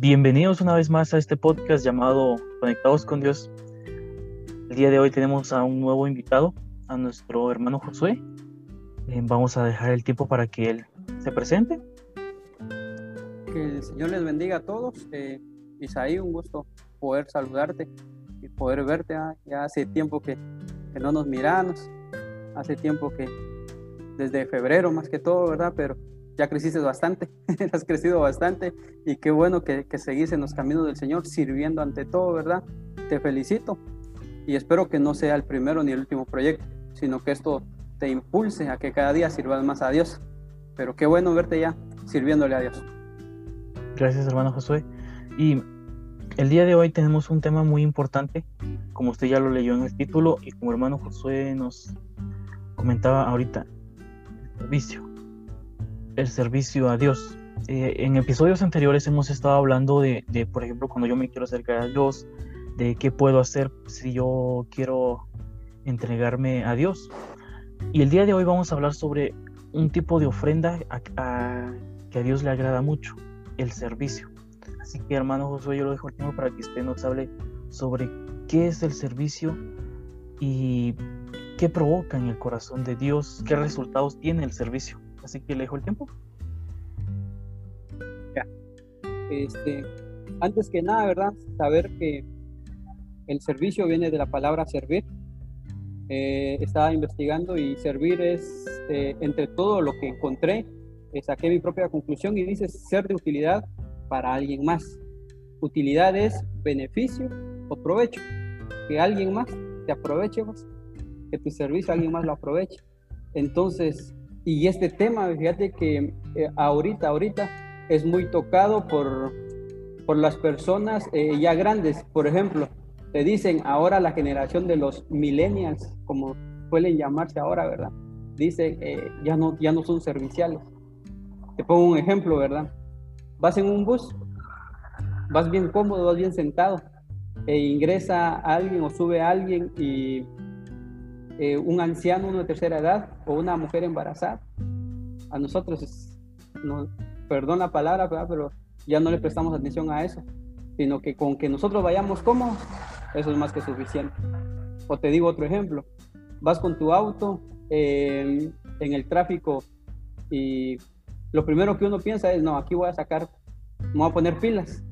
Bienvenidos una vez más a este podcast llamado Conectados con Dios. El día de hoy tenemos a un nuevo invitado, a nuestro hermano Josué. Eh, vamos a dejar el tiempo para que él se presente. Que el Señor les bendiga a todos. Eh, Isaí, un gusto poder saludarte y poder verte. Ah, ya hace tiempo que, que no nos miramos, hace tiempo que desde febrero más que todo, ¿verdad? Pero ya creciste bastante, has crecido bastante y qué bueno que, seguís en los caminos del Señor sirviendo ante todo, ¿verdad? Te felicito y espero que no sea el primero ni el último proyecto, sino que esto te impulse a que cada día sirvas más a Dios. Pero qué bueno verte ya sirviéndole a Dios. Gracias, hermano Josué. Y el día de hoy tenemos un tema muy importante, como usted ya lo leyó en el título y como hermano Josué nos comentaba ahorita, el servicio el servicio a Dios. Eh, en episodios anteriores hemos estado hablando de, por ejemplo, cuando yo me quiero acercar a Dios, de qué puedo hacer si yo quiero entregarme a Dios. Y el día de hoy vamos a hablar sobre un tipo de ofrenda que a Dios le agrada mucho, el servicio. Así que hermano Josué, yo lo dejo el tiempo para que usted nos hable sobre qué es el servicio y qué provoca en el corazón de Dios, qué resultados tiene el servicio. Así que le dejo el tiempo. Ya. Este, antes que nada, ¿verdad? Saber que el servicio viene de la palabra servir. Eh, estaba investigando y servir es, eh, entre todo lo que encontré, eh, saqué mi propia conclusión y dice ser de utilidad para alguien más. Utilidad es beneficio o provecho. Que alguien más te aproveche, pues, que tu servicio alguien más lo aproveche. Entonces, y este tema, fíjate que eh, ahorita, ahorita es muy tocado por, por las personas eh, ya grandes. Por ejemplo, te dicen ahora la generación de los millennials, como suelen llamarse ahora, ¿verdad? Dice, eh, ya, no, ya no son serviciales. Te pongo un ejemplo, ¿verdad? Vas en un bus, vas bien cómodo, vas bien sentado, e ingresa alguien o sube alguien y eh, un anciano, de tercera edad o una mujer embarazada. A nosotros, no, perdón la palabra, pero ya no le prestamos atención a eso, sino que con que nosotros vayamos cómodos, eso es más que suficiente. O te digo otro ejemplo, vas con tu auto en el tráfico y lo primero que uno piensa es, no, aquí voy a sacar, me voy a poner pilas,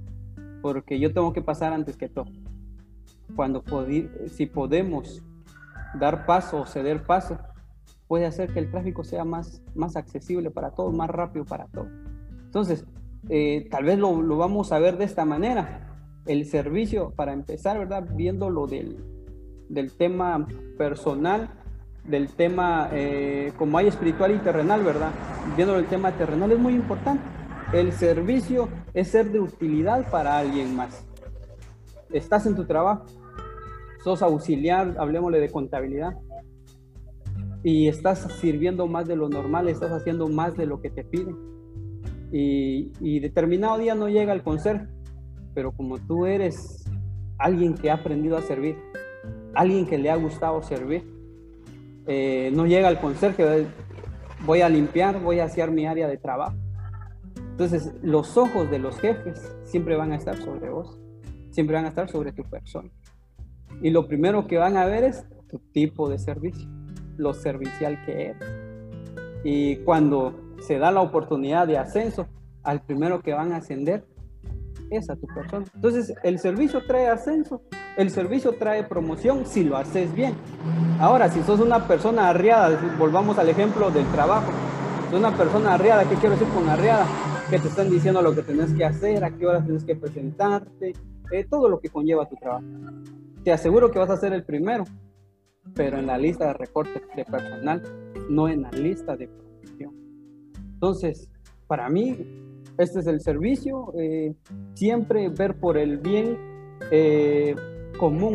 porque yo tengo que pasar antes que todo. Cuando si podemos dar paso o ceder paso puede hacer que el tráfico sea más, más accesible para todos, más rápido para todos. Entonces, eh, tal vez lo, lo, vamos a ver de esta manera. El servicio, para empezar, ¿verdad? Viendo lo del, del tema personal, del tema eh, como hay espiritual y terrenal, ¿verdad? Viendo el tema terrenal es muy importante. El servicio es ser de utilidad para alguien más. Estás en tu trabajo, sos auxiliar, hablemosle de contabilidad, y estás sirviendo más de lo normal, estás haciendo más de lo que te piden. Y, determinado día no llega el conserje, pero como tú eres alguien que ha aprendido a servir, alguien que le ha gustado servir, eh, no llega el conserje, voy a limpiar, voy a hacer mi área de trabajo. Entonces, los ojos de los jefes siempre van a estar sobre vos, siempre van a estar sobre tu persona. Y lo primero que van a ver es tu tipo de servicio, lo servicial que eres. Y cuando se da la oportunidad de ascenso, al primero que van a ascender es a tu persona. Entonces, el servicio trae ascenso, el servicio trae promoción si lo haces bien. Ahora, si sos una persona arriada, volvamos al ejemplo del trabajo, sos una persona arriada, ¿qué quiero decir con arriada? Que te están diciendo lo que tenés que hacer, a qué horas tienes que presentarte, eh, todo lo que conlleva tu trabajo te aseguro que vas a ser el primero, pero en la lista de recortes de personal, no en la lista de promoción. Entonces, para mí, este es el servicio, eh, siempre ver por el bien eh, común,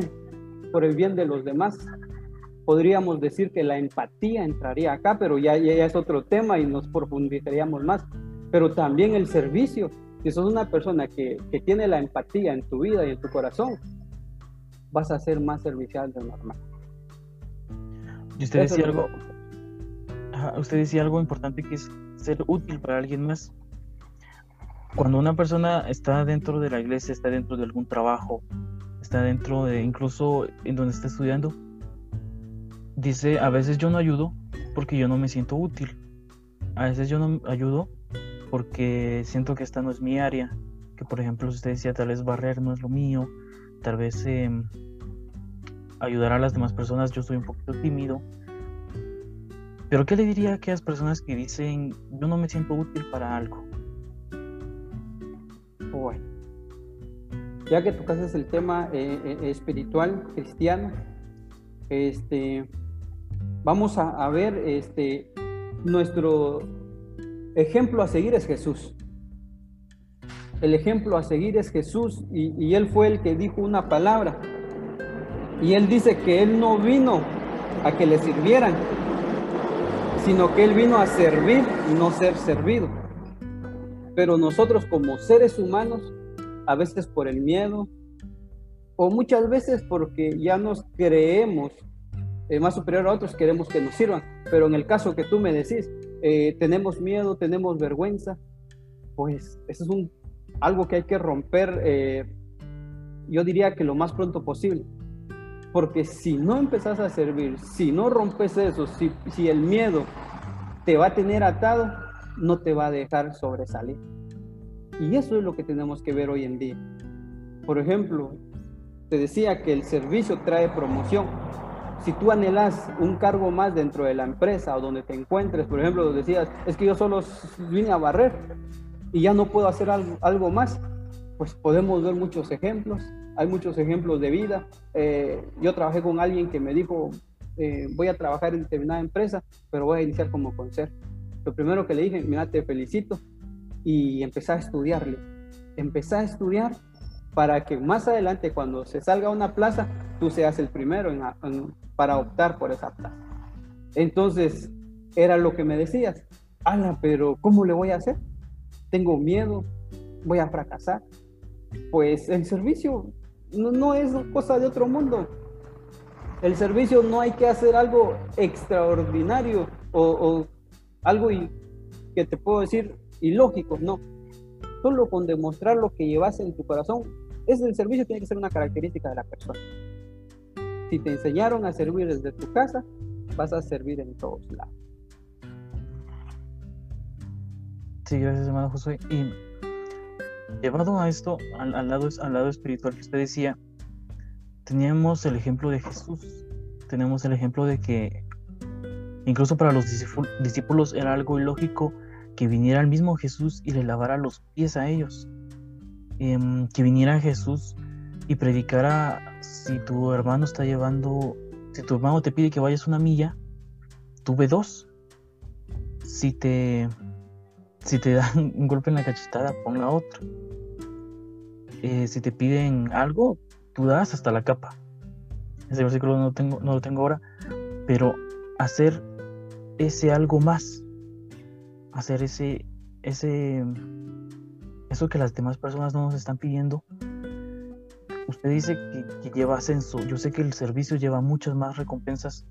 por el bien de los demás. Podríamos decir que la empatía entraría acá, pero ya, ya es otro tema y nos profundizaríamos más. Pero también el servicio, si sos una persona que, que tiene la empatía en tu vida y en tu corazón, vas a ser más servicial de normal. Y usted decía algo, usted decía algo importante que es ser útil para alguien más. cuando una persona está dentro de la iglesia, está dentro de algún trabajo, está dentro de incluso en donde está estudiando, dice, a veces yo no ayudo porque yo no me siento útil. A veces yo no ayudo porque siento que esta no es mi área. Que por ejemplo, usted decía, tal vez barrer no es lo mío, tal vez em, ayudar a las demás personas, yo soy un poquito tímido. Pero ¿qué le diría a aquellas personas que dicen, yo no me siento útil para algo? Bueno, ya que tocas el tema eh, eh, espiritual cristiano, este, vamos a, ver este, nuestro ejemplo a seguir es Jesús. El ejemplo a seguir es Jesús y, Él fue el que dijo una palabra. Y Él dice que Él no vino a que le sirvieran, sino que Él vino a servir y no ser servido. Pero nosotros como seres humanos, a veces por el miedo, o muchas veces porque ya nos creemos eh, más superior a otros, queremos que nos sirvan. Pero en el caso que tú me decís, eh, tenemos miedo, tenemos vergüenza, pues eso es un, algo que hay que romper, eh, yo diría que lo más pronto posible. Porque si no empezás a servir, si no rompes eso, si, si el miedo te va a tener atado, no te va a dejar sobresalir. Y eso es lo que tenemos que ver hoy en día. Por ejemplo, te decía que el servicio trae promoción si tú anhelas un cargo más dentro de la empresa o donde te encuentres, por ejemplo, decías, es que yo solo vine a barrer y ya no puedo hacer algo, más, pues podemos ver muchos ejemplos, hay muchos ejemplos de vida. Eh, yo trabajé con alguien que me dijo, eh, voy a trabajar en determinada empresa, pero voy a iniciar como conserje. Lo primero que le dije, mira, te felicito y empecé a estudiarle. Empecé a estudiar para que más adelante cuando se salga a una plaza, tú seas el primero para optar por esa plaza. Entonces, era lo que me decías, Ana, pero ¿cómo le voy a hacer? Tengo miedo, voy a fracasar. Pues el servicio no, es cosa de otro mundo. El servicio no hay que hacer algo extraordinario o, o algo que te puedo decir ilógico, no. Solo con demostrar lo que llevas en tu corazón ese el servicio tiene que ser una característica de la persona. Si te enseñaron a servir desde tu casa, vas a servir en todos lados. Sí, gracias, hermano Josué. Y llevado a esto, al, lado, al lado espiritual que usted decía, teníamos el ejemplo de Jesús. Tenemos el ejemplo de que incluso para los discípulos era algo ilógico que viniera el mismo Jesús y le lavara los pies a ellos. Em, que viniera Jesús y predicara si tu hermano está llevando, si tu hermano te pide que vayas una milla, tuve dos. Si te, si te dan un golpe en la cachetada, ponga otro. Eh, si te piden algo, tú das hasta la capa. Ese versículo no, tengo, no lo tengo ahora, pero hacer ese algo más, hacer ese, ese eso que las demás personas no nos están pidiendo. Usted dice que, lleva ascenso. Yo sé que el servicio lleva muchas más recompensas.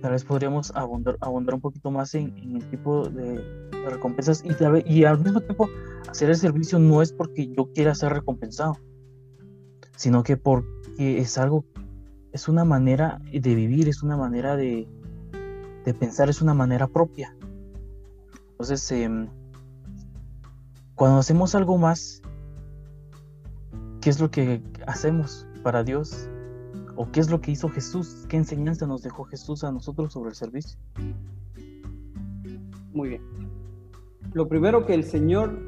Tal vez podríamos abundar, un poquito más en, el tipo de, recompensas y, y al mismo tiempo hacer el servicio no es porque yo quiera ser recompensado, sino que porque es algo, es una manera de vivir, es una manera de, de pensar, es una manera propia. Entonces, eh, cuando hacemos algo más, ¿qué es lo que hacemos para Dios? ¿O qué es lo que hizo Jesús? ¿Qué enseñanza nos dejó Jesús a nosotros sobre el servicio? Muy bien. Lo primero que el Señor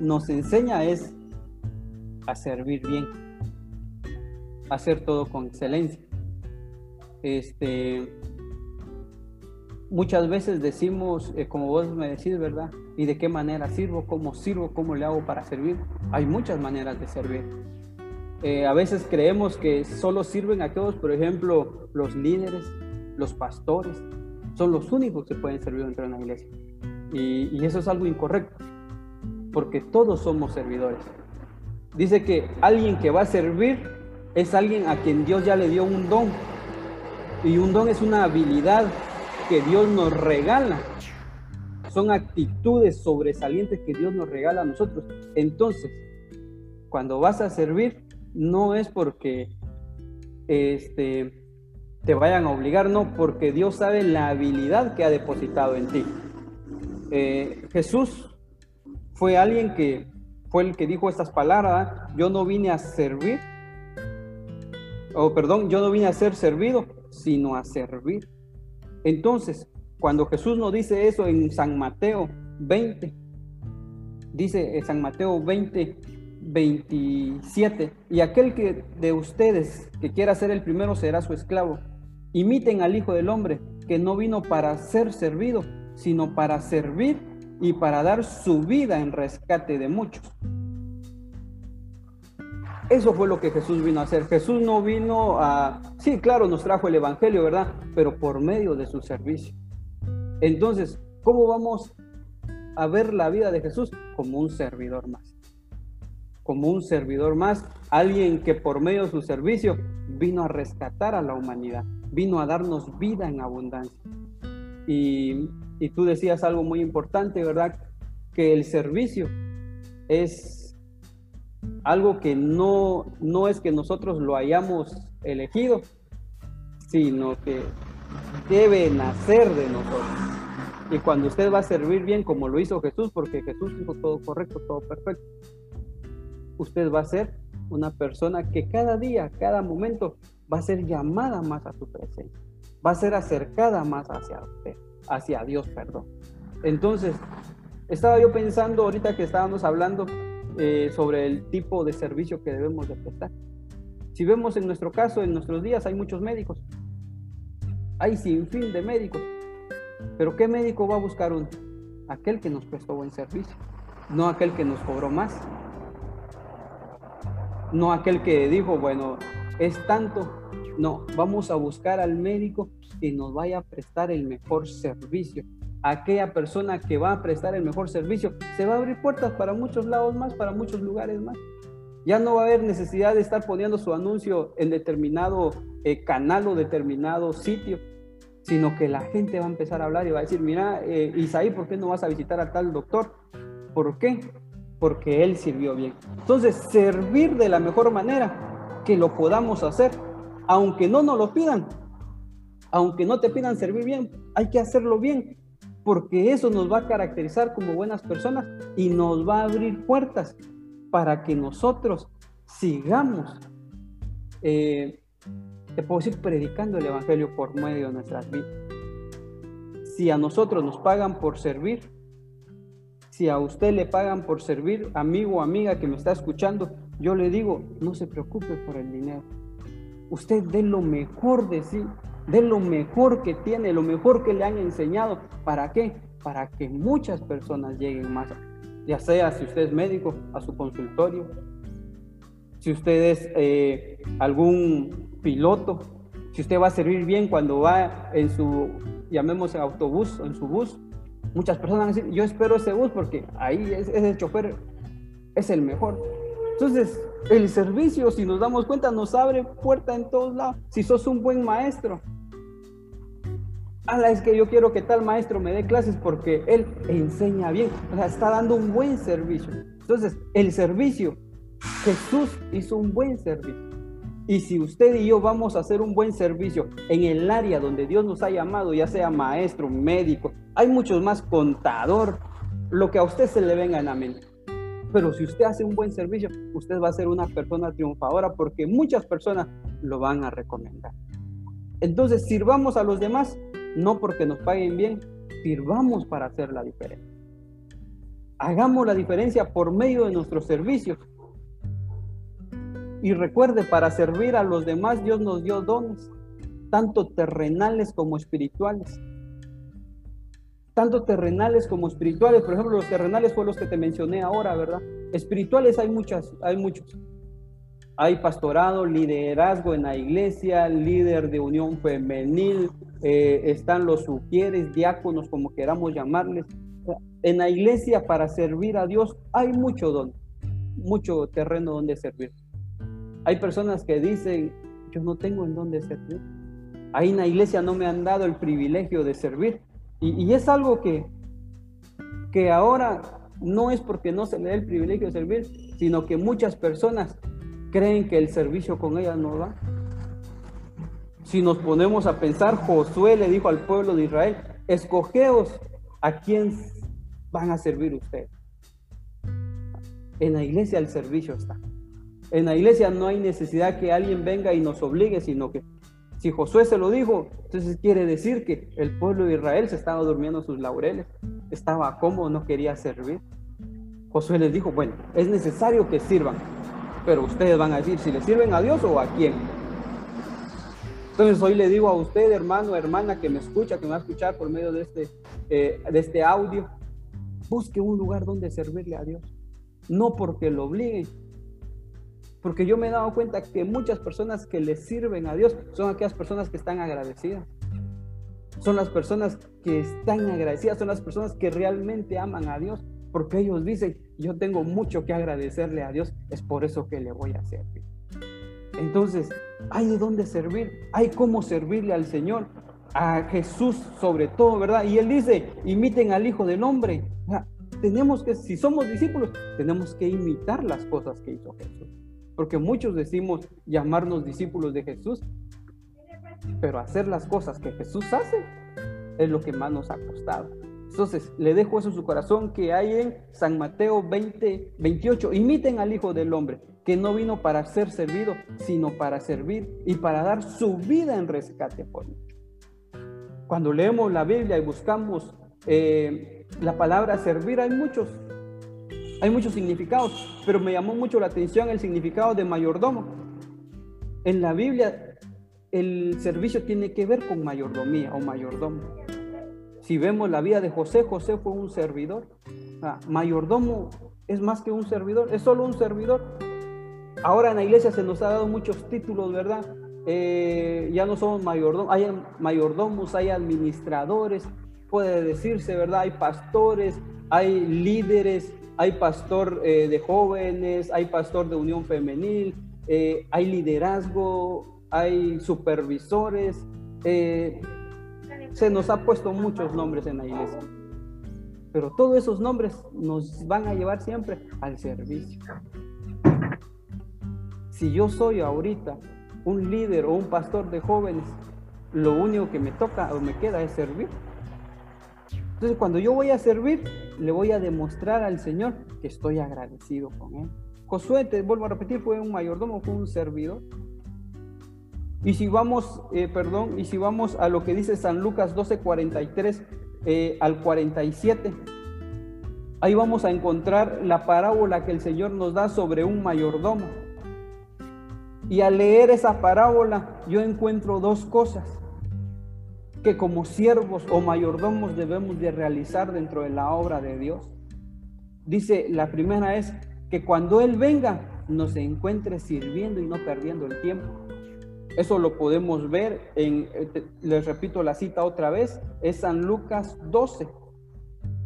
nos enseña es a servir bien, a hacer todo con excelencia. Este, muchas veces decimos, eh, como vos me decís, ¿verdad? ¿Y de qué manera sirvo? ¿Cómo sirvo? ¿Cómo le hago para servir? Hay muchas maneras de servir. Eh, a veces creemos que solo sirven aquellos, por ejemplo, los líderes, los pastores, son los únicos que pueden servir dentro de una iglesia. Y, y eso es algo incorrecto, porque todos somos servidores. Dice que alguien que va a servir es alguien a quien Dios ya le dio un don. Y un don es una habilidad que Dios nos regala son actitudes sobresalientes que Dios nos regala a nosotros. Entonces, cuando vas a servir, no es porque este, te vayan a obligar, no, porque Dios sabe la habilidad que ha depositado en ti. Eh, Jesús fue alguien que fue el que dijo estas palabras, yo no vine a servir, o perdón, yo no vine a ser servido, sino a servir. Entonces, cuando Jesús nos dice eso en San Mateo 20, dice San Mateo 20, 27, y aquel que de ustedes que quiera ser el primero será su esclavo. Imiten al Hijo del Hombre, que no vino para ser servido, sino para servir y para dar su vida en rescate de muchos. Eso fue lo que Jesús vino a hacer. Jesús no vino a, sí, claro, nos trajo el Evangelio, ¿verdad? Pero por medio de su servicio. Entonces, ¿cómo vamos a ver la vida de Jesús? Como un servidor más. Como un servidor más, alguien que por medio de su servicio vino a rescatar a la humanidad, vino a darnos vida en abundancia. Y, tú decías algo muy importante, ¿verdad? Que el servicio es algo que no, no es que nosotros lo hayamos elegido, sino que debe nacer de nosotros. Y cuando usted va a servir bien como lo hizo Jesús, porque Jesús hizo todo correcto, todo perfecto, usted va a ser una persona que cada día, cada momento va a ser llamada más a su presencia, va a ser acercada más hacia usted, hacia Dios, perdón. Entonces, estaba yo pensando ahorita que estábamos hablando eh, sobre el tipo de servicio que debemos de prestar. Si vemos en nuestro caso, en nuestros días hay muchos médicos, hay sin fin de médicos. Pero ¿qué médico va a buscar uno? Aquel que nos prestó buen servicio, no aquel que nos cobró más. No aquel que dijo, bueno, es tanto. No, vamos a buscar al médico que nos vaya a prestar el mejor servicio. Aquella persona que va a prestar el mejor servicio se va a abrir puertas para muchos lados más, para muchos lugares más. Ya no va a haber necesidad de estar poniendo su anuncio en determinado eh, canal o determinado sitio sino que la gente va a empezar a hablar y va a decir, mira, eh, Isaí, ¿por qué no vas a visitar a tal doctor? ¿Por qué? Porque él sirvió bien. Entonces, servir de la mejor manera que lo podamos hacer, aunque no nos lo pidan, aunque no te pidan servir bien, hay que hacerlo bien, porque eso nos va a caracterizar como buenas personas y nos va a abrir puertas para que nosotros sigamos eh, te puedo decir, predicando el Evangelio por medio de nuestras vidas. Si a nosotros nos pagan por servir, si a usted le pagan por servir, amigo o amiga que me está escuchando, yo le digo, no se preocupe por el dinero. Usted dé lo mejor de sí, dé lo mejor que tiene, lo mejor que le han enseñado. ¿Para qué? Para que muchas personas lleguen más, ya sea si usted es médico, a su consultorio, si usted es eh, algún piloto, si usted va a servir bien cuando va en su, llamemos autobús, en su bus, muchas personas van a decir, yo espero ese bus porque ahí es, el chofer es el mejor. Entonces, el servicio, si nos damos cuenta, nos abre puerta en todos lados. Si sos un buen maestro, ala, es que yo quiero que tal maestro me dé clases porque él enseña bien, o sea, está dando un buen servicio. Entonces, el servicio, Jesús hizo un buen servicio. Y si usted y yo vamos a hacer un buen servicio en el área donde Dios nos ha llamado, ya sea maestro, médico, hay muchos más, contador, lo que a usted se le venga en la mente. Pero si usted hace un buen servicio, usted va a ser una persona triunfadora porque muchas personas lo van a recomendar. Entonces, sirvamos a los demás, no porque nos paguen bien, sirvamos para hacer la diferencia. Hagamos la diferencia por medio de nuestros servicios y recuerde, para servir a los demás Dios nos dio dones, tanto terrenales como espirituales. Tanto terrenales como espirituales. Por ejemplo, los terrenales fueron los que te mencioné ahora, ¿verdad? Espirituales hay muchas, hay muchos. Hay pastorado, liderazgo en la iglesia, líder de unión femenil, eh, están los sugieres, diáconos, como queramos llamarles. En la iglesia para servir a Dios hay mucho don, mucho terreno donde servir. Hay personas que dicen, yo no tengo en dónde servir. Ahí en la iglesia no me han dado el privilegio de servir. Y, es algo que, que ahora no es porque no se le dé el privilegio de servir, sino que muchas personas creen que el servicio con ellas no va. Si nos ponemos a pensar, Josué le dijo al pueblo de Israel, escogeos a quién van a servir ustedes. En la iglesia el servicio está. En la iglesia no hay necesidad que alguien venga y nos obligue, sino que si Josué se lo dijo, entonces quiere decir que el pueblo de Israel se estaba durmiendo sus laureles, estaba cómodo, no quería servir. Josué les dijo, bueno, es necesario que sirvan, pero ustedes van a decir si le sirven a Dios o a quién. Entonces hoy le digo a usted, hermano, hermana, que me escucha, que me va a escuchar por medio de este, eh, de este audio, busque un lugar donde servirle a Dios. No porque lo obliguen, porque yo me he dado cuenta que muchas personas que le sirven a Dios son aquellas personas que están agradecidas. Son las personas que están agradecidas, son las personas que realmente aman a Dios. Porque ellos dicen, yo tengo mucho que agradecerle a Dios, es por eso que le voy a servir. Entonces, hay de dónde servir, hay cómo servirle al Señor, a Jesús sobre todo, ¿verdad? Y Él dice, imiten al Hijo del Hombre. tenemos que, si somos discípulos, tenemos que imitar las cosas que hizo Jesús. Porque muchos decimos llamarnos discípulos de Jesús, pero hacer las cosas que Jesús hace es lo que más nos ha costado. Entonces, le dejo eso en su corazón que hay en San Mateo 20, 28. Imiten al Hijo del Hombre, que no vino para ser servido, sino para servir y para dar su vida en rescate por mí. Cuando leemos la Biblia y buscamos eh, la palabra servir, hay muchos hay muchos significados, pero me llamó mucho la atención el significado de mayordomo. En la Biblia, el servicio tiene que ver con mayordomía o mayordomo. Si vemos la vida de José, José fue un servidor. Ah, mayordomo es más que un servidor, es solo un servidor. Ahora en la iglesia se nos ha dado muchos títulos, ¿verdad? Eh, ya no somos mayordomos, hay mayordomos, hay administradores, puede decirse, ¿verdad? Hay pastores, hay líderes, hay pastor eh, de jóvenes, hay pastor de unión femenil, eh, hay liderazgo, hay supervisores. Eh, se nos ha puesto muchos nombres en la iglesia. Pero todos esos nombres nos van a llevar siempre al servicio. Si yo soy ahorita un líder o un pastor de jóvenes, lo único que me toca o me queda es servir. Entonces, cuando yo voy a servir, le voy a demostrar al Señor que estoy agradecido con Él. Josué, te vuelvo a repetir, fue un mayordomo, fue un servidor. Y si vamos, eh, perdón, y si vamos a lo que dice San Lucas 12, 43 eh, al 47, ahí vamos a encontrar la parábola que el Señor nos da sobre un mayordomo. Y al leer esa parábola, yo encuentro dos cosas que como siervos o mayordomos debemos de realizar dentro de la obra de Dios. Dice, la primera es que cuando Él venga nos encuentre sirviendo y no perdiendo el tiempo. Eso lo podemos ver en, eh, les repito la cita otra vez, es San Lucas 12,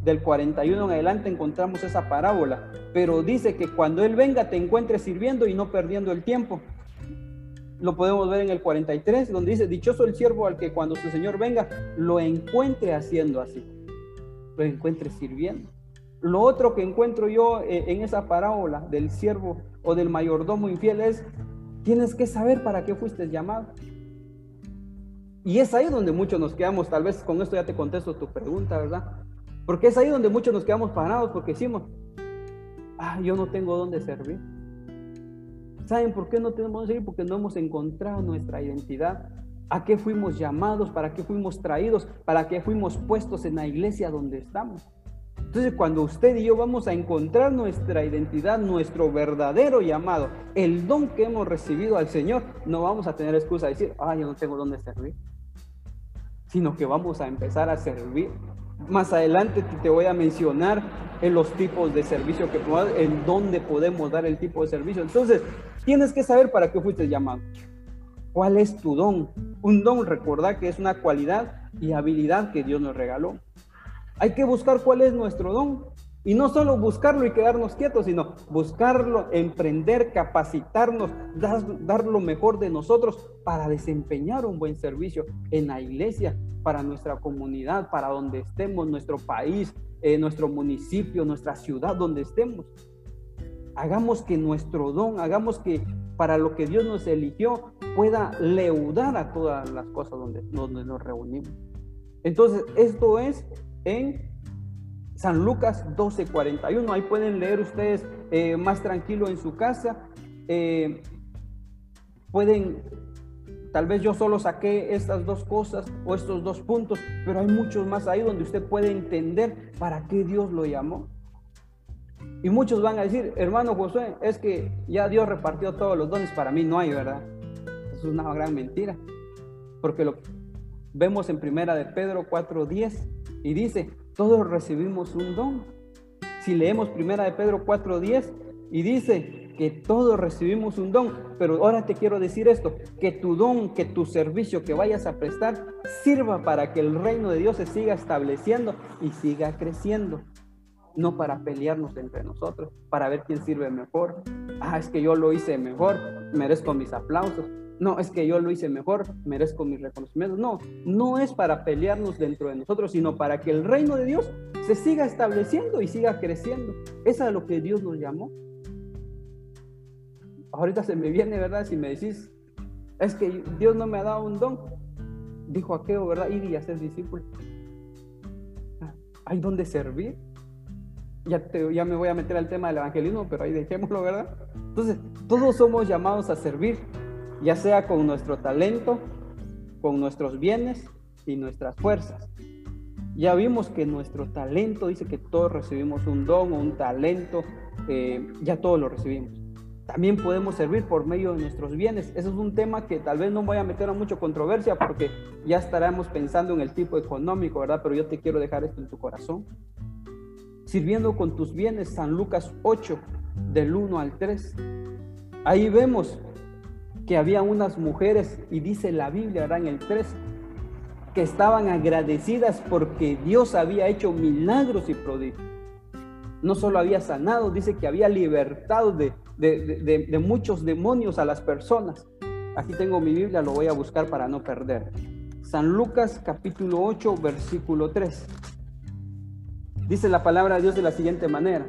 del 41 en adelante encontramos esa parábola, pero dice que cuando Él venga te encuentre sirviendo y no perdiendo el tiempo lo podemos ver en el 43, donde dice, dichoso el siervo al que cuando su Señor venga, lo encuentre haciendo así, lo encuentre sirviendo. Lo otro que encuentro yo eh, en esa parábola del siervo o del mayordomo infiel es, tienes que saber para qué fuiste llamado. Y es ahí donde muchos nos quedamos, tal vez con esto ya te contesto tu pregunta, ¿verdad? Porque es ahí donde muchos nos quedamos parados porque decimos, ah, yo no tengo dónde servir. ¿Saben por qué no tenemos que seguir? Porque no hemos encontrado nuestra identidad. ¿A qué fuimos llamados? ¿Para qué fuimos traídos? ¿Para qué fuimos puestos en la iglesia donde estamos? Entonces, cuando usted y yo vamos a encontrar nuestra identidad, nuestro verdadero llamado, el don que hemos recibido al Señor, no vamos a tener excusa de decir, ah, yo no tengo dónde servir, sino que vamos a empezar a servir. Más adelante te voy a mencionar en los tipos de servicio que en dónde podemos dar el tipo de servicio. Entonces, tienes que saber para qué fuiste llamado. ¿Cuál es tu don? Un don, recordar que es una cualidad y habilidad que Dios nos regaló. Hay que buscar cuál es nuestro don. Y no solo buscarlo y quedarnos quietos, sino buscarlo, emprender, capacitarnos, dar, dar, lo mejor de nosotros para desempeñar un buen servicio en la iglesia, para nuestra comunidad, para donde estemos, nuestro país, eh, nuestro municipio, nuestra ciudad, donde estemos. Hagamos que nuestro don, hagamos que para lo que Dios nos eligió pueda leudar a todas las cosas donde, donde nos reunimos. Entonces, esto es en San Lucas 12:41. Ahí pueden leer ustedes eh, más tranquilo en su casa. Eh, pueden, tal vez yo solo saqué estas dos cosas o estos dos puntos, pero hay muchos más ahí donde usted puede entender para qué Dios lo llamó. Y muchos van a decir, hermano Josué, es que ya Dios repartió todos los dones, para mí no hay, ¿verdad? Es una gran mentira. Porque lo vemos en primera de Pedro 4:10 y dice, todos recibimos un don. Si leemos primera de Pedro 4:10 y dice que todos recibimos un don, pero ahora te quiero decir esto, que tu don, que tu servicio que vayas a prestar sirva para que el reino de Dios se siga estableciendo y siga creciendo. No para pelearnos entre nosotros, para ver quién sirve mejor. Ah, es que yo lo hice mejor, merezco mis aplausos no, es que yo lo hice mejor, merezco mis reconocimientos. No, no es para pelearnos dentro de nosotros, sino para que el reino de Dios se siga estableciendo y siga creciendo. Es a lo que Dios nos llamó. Ahorita se me viene, ¿verdad? Si me decís, es que Dios no me ha dado un don. Dijo aquello, ¿verdad? Ir y hacer discípulo. Ah, hay donde servir. Ya, ya me voy a meter al tema del evangelismo, pero ahí dejémoslo, ¿verdad? Entonces, todos somos llamados a servir ya sea con nuestro talento, con nuestros bienes y nuestras fuerzas. Ya vimos que nuestro talento, dice que todos recibimos un don o un talento, eh, ya todos lo recibimos. También podemos servir por medio de nuestros bienes. Eso es un tema que tal vez no voy a meter a mucha controversia porque ya estaremos pensando en el tipo económico, ¿verdad? Pero yo te quiero dejar esto en tu corazón. Sirviendo con tus bienes, San Lucas 8, del 1 al 3. Ahí vemos que había unas mujeres, y dice la Biblia, ahora el 3, que estaban agradecidas porque Dios había hecho milagros y prodigios. No solo había sanado, dice que había libertado de, de, muchos demonios a las personas. Aquí tengo mi Biblia, lo voy a buscar para no perder. San Lucas capítulo 8, versículo 3. Dice la palabra de Dios de la siguiente manera.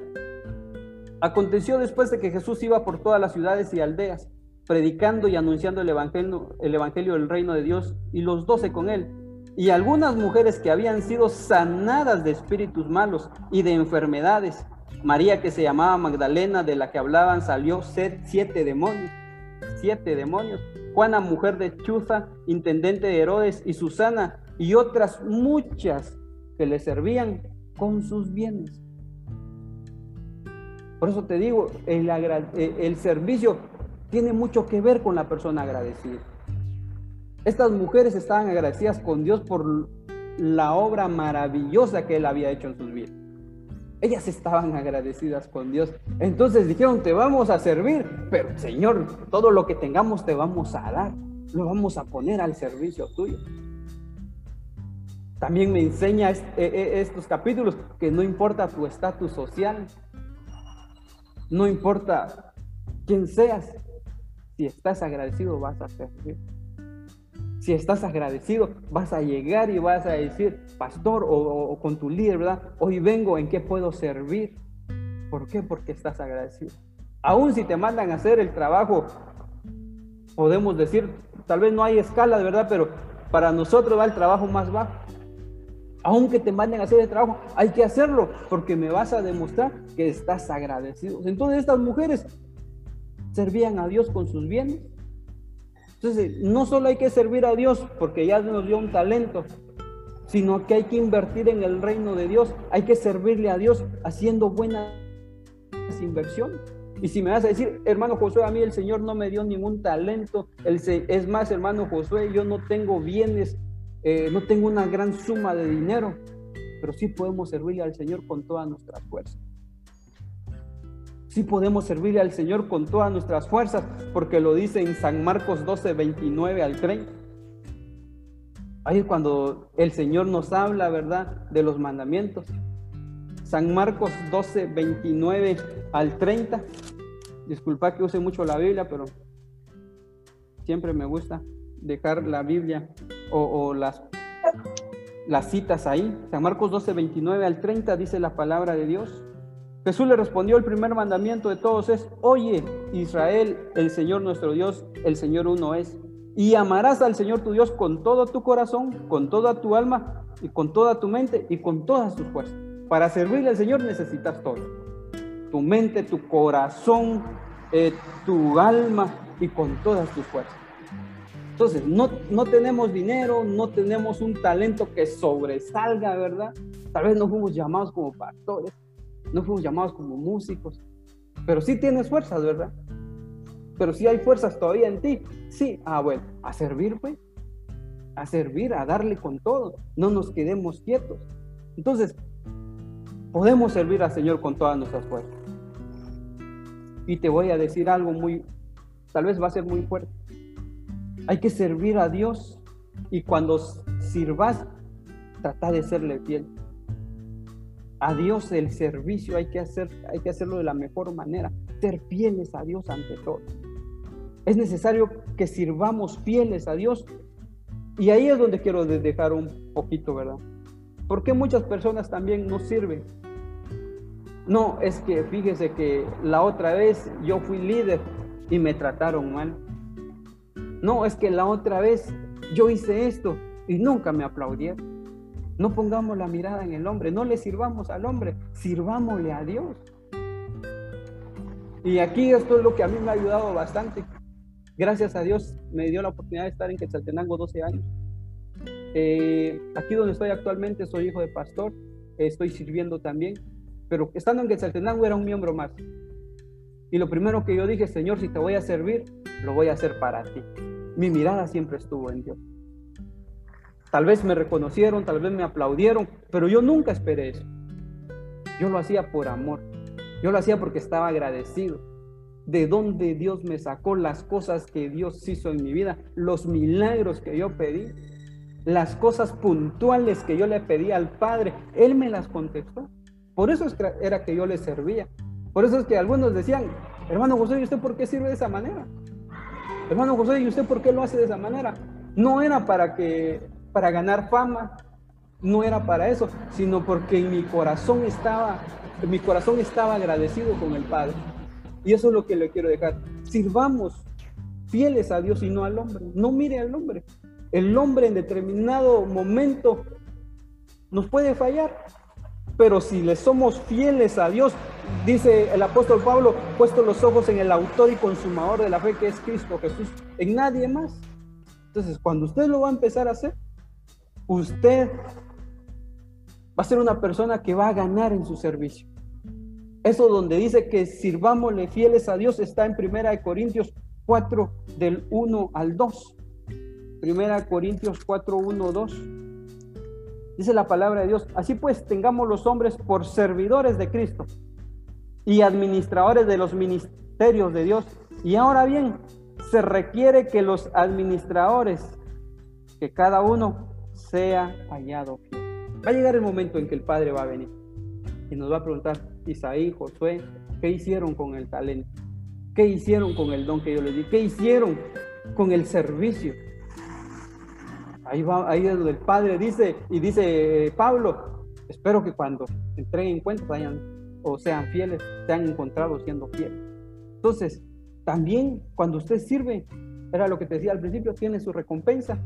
Aconteció después de que Jesús iba por todas las ciudades y aldeas predicando y anunciando el evangelio, el evangelio del reino de Dios y los doce con él. Y algunas mujeres que habían sido sanadas de espíritus malos y de enfermedades. María que se llamaba Magdalena, de la que hablaban, salió siete demonios. Siete demonios. Juana, mujer de Chuza, intendente de Herodes, y Susana, y otras muchas que le servían con sus bienes. Por eso te digo, el, el servicio tiene mucho que ver con la persona agradecida. Estas mujeres estaban agradecidas con Dios por la obra maravillosa que Él había hecho en sus vidas. Ellas estaban agradecidas con Dios. Entonces dijeron, te vamos a servir, pero Señor, todo lo que tengamos te vamos a dar. Lo vamos a poner al servicio tuyo. También me enseña e, e, estos capítulos que no importa tu estatus social, no importa quién seas, si estás agradecido, vas a servir. Si estás agradecido, vas a llegar y vas a decir, pastor o, con tu líder, ¿verdad? Hoy vengo, ¿en qué puedo servir? ¿Por qué? Porque estás agradecido. Aún si te mandan a hacer el trabajo, podemos decir, tal vez no hay escala, de verdad, pero para nosotros va el trabajo más bajo. Aunque te manden a hacer el trabajo, hay que hacerlo porque me vas a demostrar que estás agradecido. Entonces estas mujeres servían a Dios con sus bienes. Entonces, no solo hay que servir a Dios porque ya nos dio un talento, sino que hay que invertir en el reino de Dios, hay que servirle a Dios haciendo buenas inversiones. Y si me vas a decir, hermano Josué, a mí el Señor no me dio ningún talento, es más, hermano Josué, yo no tengo bienes, eh, no tengo una gran suma de dinero, pero sí podemos servirle al Señor con todas nuestras fuerzas. Sí podemos servirle al Señor con todas nuestras fuerzas, porque lo dice en San Marcos 12, 29 al 30. Ahí es cuando el Señor nos habla, ¿verdad?, de los mandamientos. San Marcos 12, 29 al 30. Disculpa que use mucho la Biblia, pero siempre me gusta dejar la Biblia o, las, las citas ahí. San Marcos 12, 29 al 30 dice la palabra de Dios. Jesús le respondió, el primer mandamiento de todos es, oye Israel, el Señor nuestro Dios, el Señor uno es. Y amarás al Señor tu Dios con todo tu corazón, con toda tu alma y con toda tu mente y con todas tus fuerzas. Para servirle al Señor necesitas todo. Tu mente, tu corazón, eh, tu alma y con todas tus fuerzas. Entonces, no, no tenemos dinero, no tenemos un talento que sobresalga, ¿verdad? Tal vez no fuimos llamados como pastores, no fuimos llamados como músicos, pero sí tienes fuerzas, ¿verdad? Pero si hay fuerzas todavía en ti, sí, ah, bueno, a servir, pues, a servir, a darle con todo, no nos quedemos quietos. Entonces, podemos servir al Señor con todas nuestras fuerzas. Y te voy a decir algo muy, tal vez va a ser muy fuerte. Hay que servir a Dios y cuando sirvas, trata de serle fiel. A Dios el servicio hay que, hacer, hay que hacerlo de la mejor manera, ser fieles a Dios ante todo. Es necesario que sirvamos fieles a Dios y ahí es donde quiero dejar un poquito, ¿verdad? Porque muchas personas también no sirven? No, es que fíjese que la otra vez yo fui líder y me trataron mal. No, es que la otra vez yo hice esto y nunca me aplaudieron. No pongamos la mirada en el hombre, no le sirvamos al hombre, sirvámosle a Dios. Y aquí esto es lo que a mí me ha ayudado bastante. Gracias a Dios me dio la oportunidad de estar en Quetzaltenango 12 años. Eh, aquí donde estoy actualmente soy hijo de pastor, estoy sirviendo también, pero estando en Quetzaltenango era un miembro más. Y lo primero que yo dije, Señor, si te voy a servir, lo voy a hacer para ti. Mi mirada siempre estuvo en Dios. Tal vez me reconocieron, tal vez me aplaudieron, pero yo nunca esperé eso. Yo lo hacía por amor. Yo lo hacía porque estaba agradecido de dónde Dios me sacó, las cosas que Dios hizo en mi vida, los milagros que yo pedí, las cosas puntuales que yo le pedí al Padre. Él me las contestó. Por eso era que yo le servía. Por eso es que algunos decían, hermano José, ¿y usted por qué sirve de esa manera? Hermano José, ¿y usted por qué lo hace de esa manera? No era para que para ganar fama, no era para eso, sino porque en mi corazón estaba, mi corazón estaba agradecido con el Padre. Y eso es lo que le quiero dejar. Sirvamos fieles a Dios y no al hombre. No mire al hombre. El hombre en determinado momento nos puede fallar, pero si le somos fieles a Dios, dice el apóstol Pablo, puesto los ojos en el autor y consumador de la fe que es Cristo Jesús, en nadie más. Entonces, cuando usted lo va a empezar a hacer, usted va a ser una persona que va a ganar en su servicio. Eso donde dice que sirvámosle fieles a Dios está en Primera de Corintios 4 del 1 al 2. Primera Corintios 4, 1, 2. Dice la palabra de Dios, así pues tengamos los hombres por servidores de Cristo y administradores de los ministerios de Dios. Y ahora bien, se requiere que los administradores, que cada uno sea hallado Va a llegar el momento en que el Padre va a venir y nos va a preguntar, Isaí, Josué, ¿qué hicieron con el talento? ¿Qué hicieron con el don que yo les di? ¿Qué hicieron con el servicio? Ahí, va, ahí es donde el Padre dice, y dice Pablo, espero que cuando entreguen cuentas vayan o sean fieles, sean encontrados siendo fieles. Entonces, también cuando usted sirve, era lo que te decía al principio, tiene su recompensa.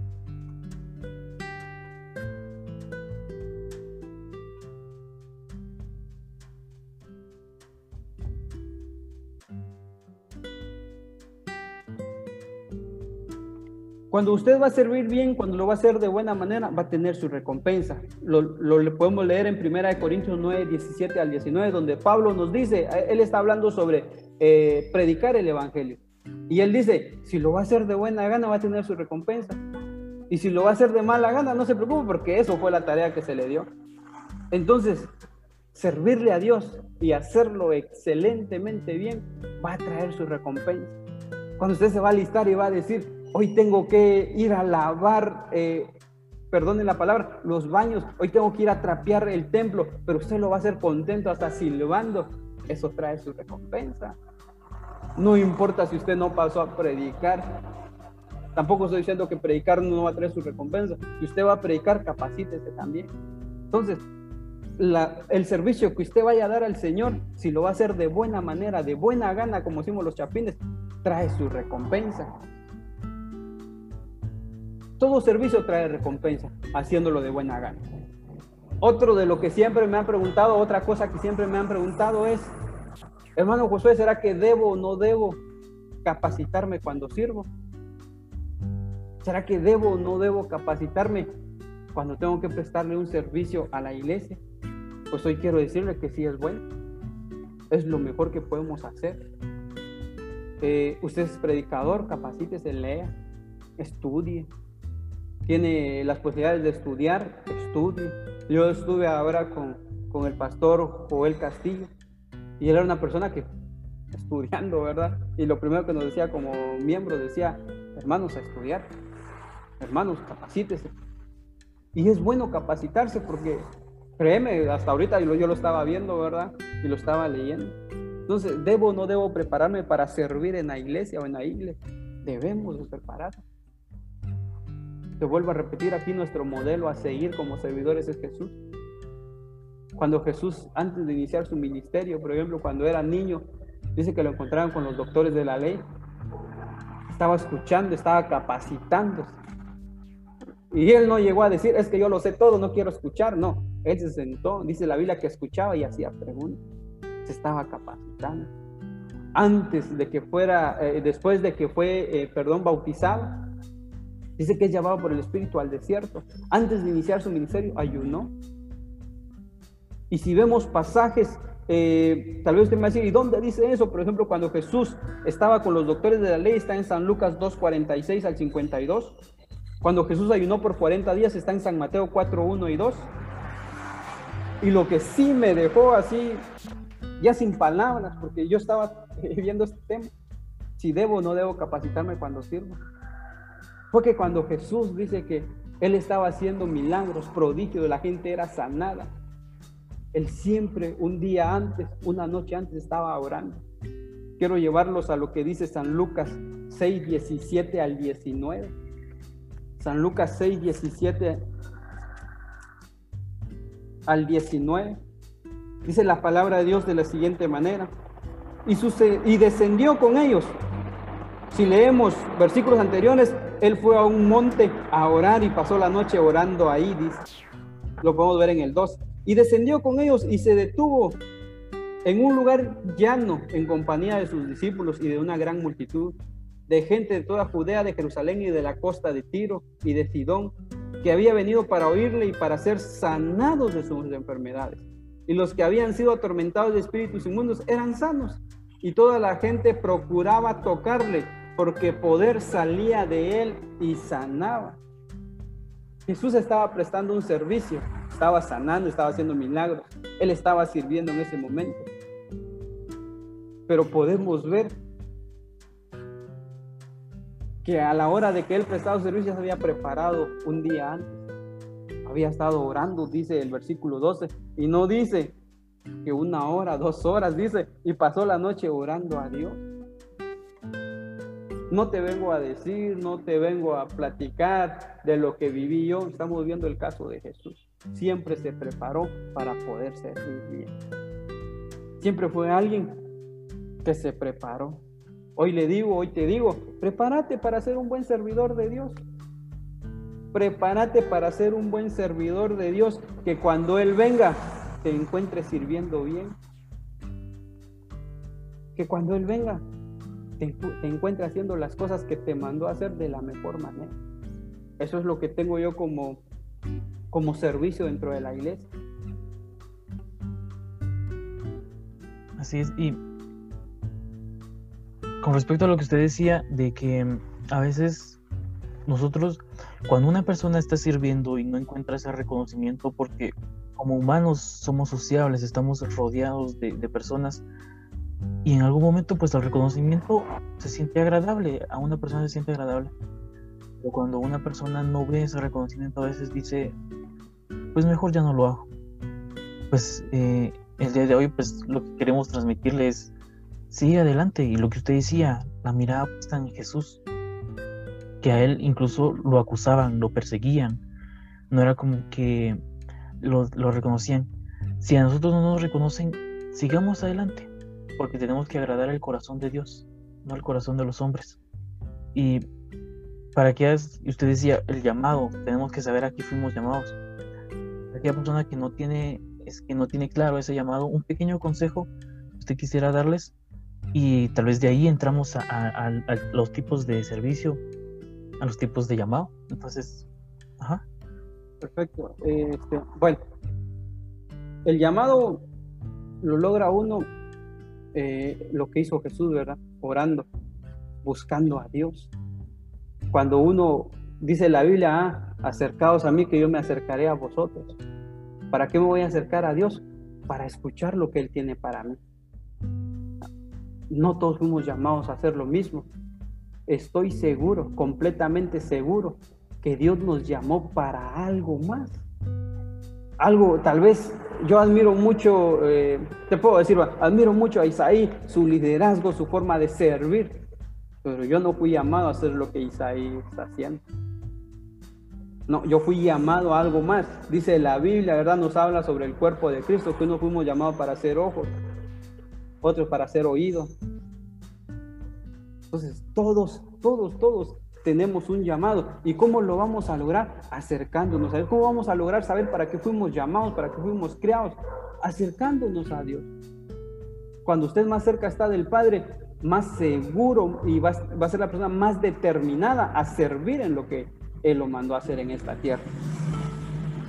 Cuando usted va a servir bien, cuando lo va a hacer de buena manera, va a tener su recompensa. Lo, lo podemos leer en 1 Corintios 9, 17 al 19, donde Pablo nos dice, él está hablando sobre eh, predicar el Evangelio. Y él dice, si lo va a hacer de buena gana, va a tener su recompensa. Y si lo va a hacer de mala gana, no se preocupe porque eso fue la tarea que se le dio. Entonces, servirle a Dios y hacerlo excelentemente bien va a traer su recompensa. Cuando usted se va a listar y va a decir, hoy tengo que ir a lavar, eh, perdonen la palabra, los baños, hoy tengo que ir a trapear el templo, pero usted lo va a hacer contento hasta silbando, eso trae su recompensa. No importa si usted no pasó a predicar, Tampoco estoy diciendo que predicar no va a traer su recompensa. Si usted va a predicar, capacítese también. Entonces, el servicio que usted vaya a dar al Señor, si lo va a hacer de buena manera, de buena gana, como decimos los chapines, trae su recompensa. Todo servicio trae recompensa, haciéndolo de buena gana. Otro de lo que siempre me han preguntado, otra cosa que siempre me han preguntado es, hermano Josué, ¿será que debo o no debo capacitarme cuando sirvo? ¿Será que debo o no debo capacitarme cuando tengo que prestarle un servicio a la iglesia? Pues hoy quiero decirle que sí es bueno. Es lo mejor que podemos hacer. Eh, usted es predicador, capacítese, lea, estudie. Tiene las posibilidades de estudiar, estudie. Yo estuve ahora con, con el pastor Joel Castillo y él era una persona que estudiando, ¿verdad? Y lo primero que nos decía como miembro decía, hermanos, a estudiar, hermanos, capacítese. Y es bueno capacitarse porque créeme, hasta ahorita yo, yo lo estaba viendo, ¿verdad? Y lo estaba leyendo. Entonces, ¿debo o no debo prepararme para servir en la iglesia o en la iglesia? Debemos de preparar. Te vuelvo a repetir aquí nuestro modelo a seguir como servidores es Jesús. Cuando Jesús, antes de iniciar su ministerio, por ejemplo, cuando era niño, dice que lo encontraron con los doctores de la ley. Estaba escuchando, estaba capacitándose. Y él no llegó a decir, es que yo lo sé todo, no quiero escuchar. No, él se sentó, dice la Biblia que escuchaba y hacía preguntas. Se estaba capacitando. Antes de que fuera, eh, después de que fue, eh, perdón, bautizado, dice que es llevado por el Espíritu al desierto. Antes de iniciar su ministerio, ayunó. Y si vemos pasajes, eh, tal vez usted me va a decir, ¿y dónde dice eso? Por ejemplo, cuando Jesús estaba con los doctores de la ley, está en San Lucas 2, 46 al 52. Cuando Jesús ayunó por 40 días, está en San Mateo 4, 1 y 2. Y lo que sí me dejó así, ya sin palabras, porque yo estaba viendo este tema, si debo o no debo capacitarme cuando sirvo. Porque cuando Jesús dice que Él estaba haciendo milagros, prodigios, la gente era sanada. Él siempre, un día antes, una noche antes, estaba orando. Quiero llevarlos a lo que dice San Lucas 6, 17 al 19. San Lucas 6, 17 al 19. Dice la palabra de Dios de la siguiente manera. Y descendió con ellos. Si leemos versículos anteriores, él fue a un monte a orar y pasó la noche orando ahí, dice. Lo podemos ver en el 2. Y descendió con ellos y se detuvo en un lugar llano en compañía de sus discípulos y de una gran multitud de gente de toda Judea, de Jerusalén y de la costa de Tiro y de Sidón, que había venido para oírle y para ser sanados de sus enfermedades. Y los que habían sido atormentados de espíritus inmundos eran sanos. Y toda la gente procuraba tocarle, porque poder salía de él y sanaba. Jesús estaba prestando un servicio, estaba sanando, estaba haciendo milagros. Él estaba sirviendo en ese momento. Pero podemos ver que a la hora de que él prestaba servicio se había preparado un día antes. Había estado orando, dice el versículo 12, y no dice que una hora, dos horas, dice, y pasó la noche orando a Dios. No te vengo a decir, no te vengo a platicar de lo que viví yo. Estamos viendo el caso de Jesús. Siempre se preparó para poder servir bien. Siempre fue alguien que se preparó. Hoy le digo, hoy te digo, prepárate para ser un buen servidor de Dios. Prepárate para ser un buen servidor de Dios, que cuando Él venga te encuentre sirviendo bien. Que cuando Él venga te, encuentre haciendo las cosas que te mandó a hacer de la mejor manera. Eso es lo que tengo yo como, como servicio dentro de la iglesia. Así es, y con respecto a lo que usted decía de que mm, a veces nosotros, cuando una persona está sirviendo y no encuentra ese reconocimiento, porque como humanos somos sociables, estamos rodeados de, personas y en algún momento pues el reconocimiento se siente agradable, a una persona se siente agradable. Pero cuando una persona no ve ese reconocimiento a veces dice, pues mejor ya no lo hago. Pues eh, el día de hoy pues lo que queremos transmitirle es sigue adelante. Y lo que usted decía, la mirada puesta en Jesús. que a él incluso lo acusaban, lo perseguían. No era como que lo, lo reconocían. Si a nosotros no nos reconocen, sigamos adelante, porque tenemos que agradar el corazón de Dios, no el corazón de los hombres. Y para que usted decía, el llamado, tenemos que saber a qué fuimos llamados. Aquella persona que no tiene, es que no tiene claro ese llamado, un pequeño consejo usted quisiera darles y tal vez de ahí entramos a, los tipos de servicio, a los tipos de llamado. Entonces, ajá. Perfecto. Este, bueno, el llamado lo logra uno eh, lo que hizo Jesús, ¿verdad? Orando, buscando a Dios. Cuando uno dice la Biblia, ah, acercaos a mí que yo me acercaré a vosotros. ¿Para qué me voy a acercar a Dios? Para escuchar lo que Él tiene para mí. No todos fuimos llamados a hacer lo mismo. Estoy seguro, completamente seguro, que Dios nos llamó para algo más. Algo, tal vez yo admiro mucho, eh, te puedo decir, admiro mucho a Isaí, su liderazgo, su forma de servir, pero yo no fui llamado a hacer lo que Isaí está haciendo. No, yo fui llamado a algo más. Dice la Biblia, ¿verdad? Nos habla sobre el cuerpo de Cristo, que no fuimos llamados para hacer ojos, otros para ser oídos. Entonces, todos, todos, todos tenemos un llamado. ¿Y cómo lo vamos a lograr? Acercándonos a Dios. ¿Cómo vamos a lograr saber para qué fuimos llamados, para qué fuimos creados? Acercándonos a Dios. Cuando usted más cerca está del Padre, más seguro y va, a ser la persona más determinada a servir en lo que Él lo mandó a hacer en esta tierra.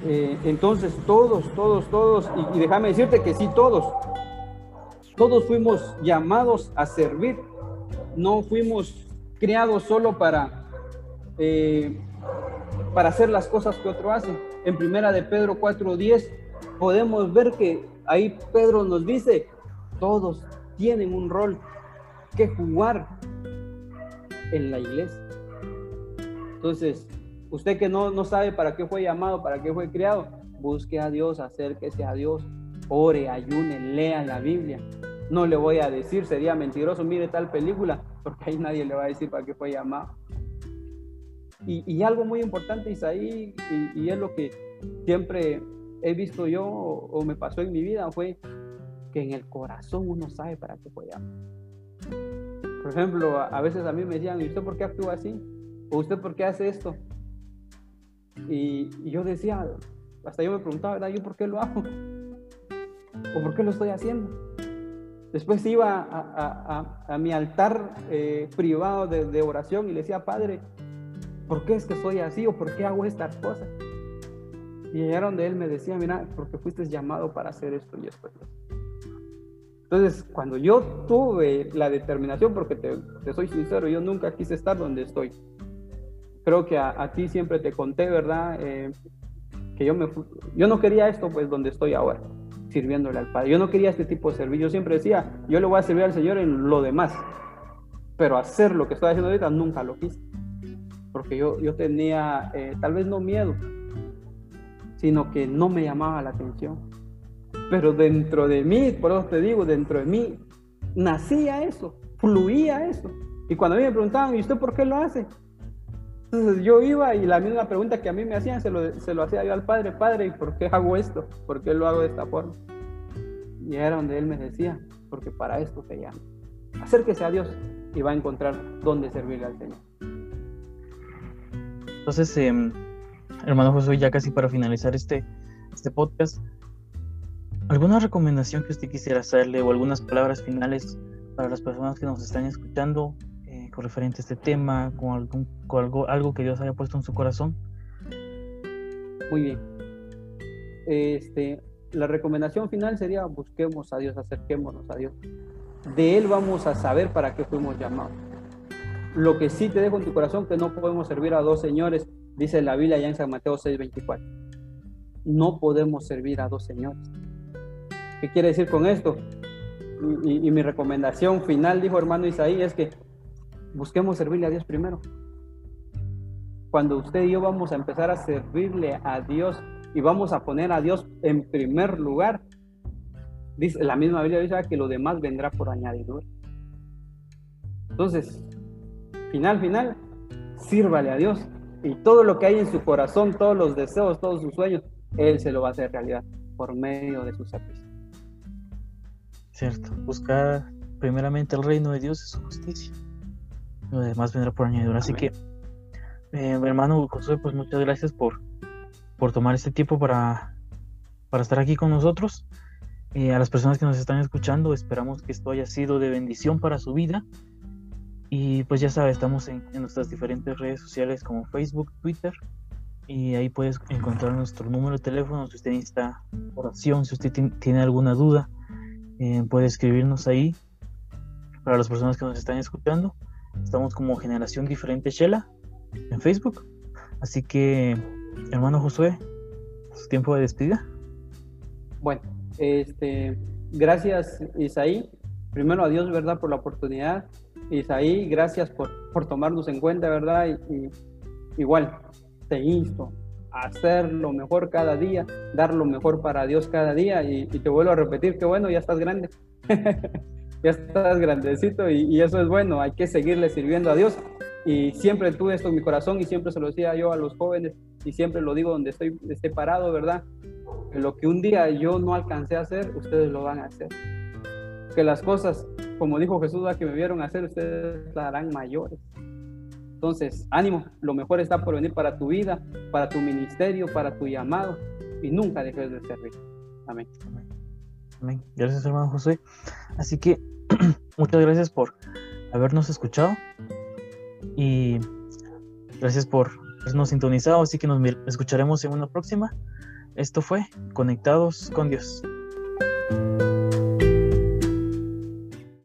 Eh, entonces, todos, todos, todos, y déjame decirte que sí, todos, todos fuimos llamados a servir, no fuimos creados solo para, eh, para hacer las cosas que otro hace. En primera de Pedro 4.10 podemos ver que ahí Pedro nos dice, todos tienen un rol que jugar en la iglesia. Entonces, usted que no, no sabe para qué fue llamado, para qué fue creado, busque a Dios, acérquese a Dios, ore, ayune, lea la Biblia. No le voy a decir, sería mentiroso, mire tal película, porque ahí nadie le va a decir para qué fue llamado. Y, algo muy importante, Isaí, y, y, es lo que siempre he visto yo o, me pasó en mi vida, fue que en el corazón uno sabe para qué fue. Por ejemplo, a, veces a mí me decían, ¿y usted por qué actúa así? ¿O usted por qué hace esto? Y, yo decía, hasta yo me preguntaba, ¿verdad? ¿Yo por qué lo hago? ¿O por qué lo estoy haciendo? Después iba a, mi altar eh, privado de, oración y le decía, Padre, ¿por qué es que soy así o por qué hago estas cosas? Y llegaron de él me decía, mira, porque fuiste llamado para hacer esto y esto. Entonces, cuando yo tuve la determinación, porque te, soy sincero, yo nunca quise estar donde estoy. Creo que a, ti siempre te conté, ¿verdad? Eh, que yo, me, yo no quería esto, pues, donde estoy ahora sirviéndole al Padre. Yo no quería este tipo de servicio. Yo siempre decía, yo le voy a servir al Señor en lo demás. Pero hacer lo que estoy haciendo ahorita nunca lo quise. Porque yo, yo tenía, eh, tal vez no miedo, sino que no me llamaba la atención. Pero dentro de mí, por eso te digo, dentro de mí, nacía eso, fluía eso. Y cuando a mí me preguntaban, ¿y usted por qué lo hace? Entonces yo iba y la misma pregunta que a mí me hacían se lo, se lo hacía yo al padre, padre, ¿y por qué hago esto? ¿Por qué lo hago de esta forma? Y era donde él me decía, porque para esto se llama. Acérquese a Dios y va a encontrar dónde servirle al Señor. Entonces, em, hermano Josué, ya casi para finalizar este, este podcast, ¿alguna recomendación que usted quisiera hacerle o algunas palabras finales para las personas que nos están escuchando con referente a este tema, con, algún, algo, algo que Dios haya puesto en su corazón? Muy bien. Este, la recomendación final sería busquemos a Dios, acerquémonos a Dios. De Él vamos a saber para qué fuimos llamados. Lo que sí te dejo en tu corazón que no podemos servir a dos señores, dice la Biblia ya en San Mateo 6:24. No podemos servir a dos señores. ¿Qué quiere decir con esto? Y, mi recomendación final, dijo hermano Isaí, es que busquemos servirle a Dios primero. Cuando usted y yo vamos a empezar a servirle a Dios y vamos a poner a Dios en primer lugar, dice la misma Biblia dice que lo demás vendrá por añadidura. Entonces, final, final, sírvale a Dios. Y todo lo que hay en su corazón, todos los deseos, todos sus sueños, Él se lo va a hacer realidad por medio de su sacrificio. Cierto, buscar primeramente el reino de Dios y su justicia. Lo demás vendrá por añadidura. Así que, eh, hermano Josué, pues muchas gracias por, por tomar este tiempo para, para estar aquí con nosotros. Eh, a las personas que nos están escuchando, esperamos que esto haya sido de bendición para su vida. Y pues ya sabes, estamos en, nuestras diferentes redes sociales como Facebook, Twitter. Y ahí puedes encontrar nuestro número de teléfono si usted necesita oración, si usted tiene alguna duda, eh, puede escribirnos ahí. Para las personas que nos están escuchando, estamos como Generación Diferente Shela en Facebook. Así que, hermano Josué, su tiempo de despedida. Bueno, este, gracias Isaí. Primero a Dios, ¿verdad? Por la oportunidad. Isaí, gracias por, por tomarnos en cuenta, ¿verdad? Y, igual, te insto a hacer lo mejor cada día, dar lo mejor para Dios cada día. Y, te vuelvo a repetir que bueno, ya estás grande. ya estás grandecito y, eso es bueno. Hay que seguirle sirviendo a Dios. Y siempre tuve esto en mi corazón y siempre se lo decía yo a los jóvenes y siempre lo digo donde estoy esté parado, ¿verdad? lo que un día yo no alcancé a hacer, ustedes lo van a hacer. Que las cosas, como dijo Jesús, que me vieron hacer, ustedes las harán mayores. Entonces, ánimo, lo mejor está por venir para tu vida, para tu ministerio, para tu llamado, y nunca dejes de servir. Amén. Amén. Gracias, hermano José. Así que, muchas gracias por habernos escuchado y gracias por habernos sintonizado. Así que nos escucharemos en una próxima. Esto fue Conectados con Dios.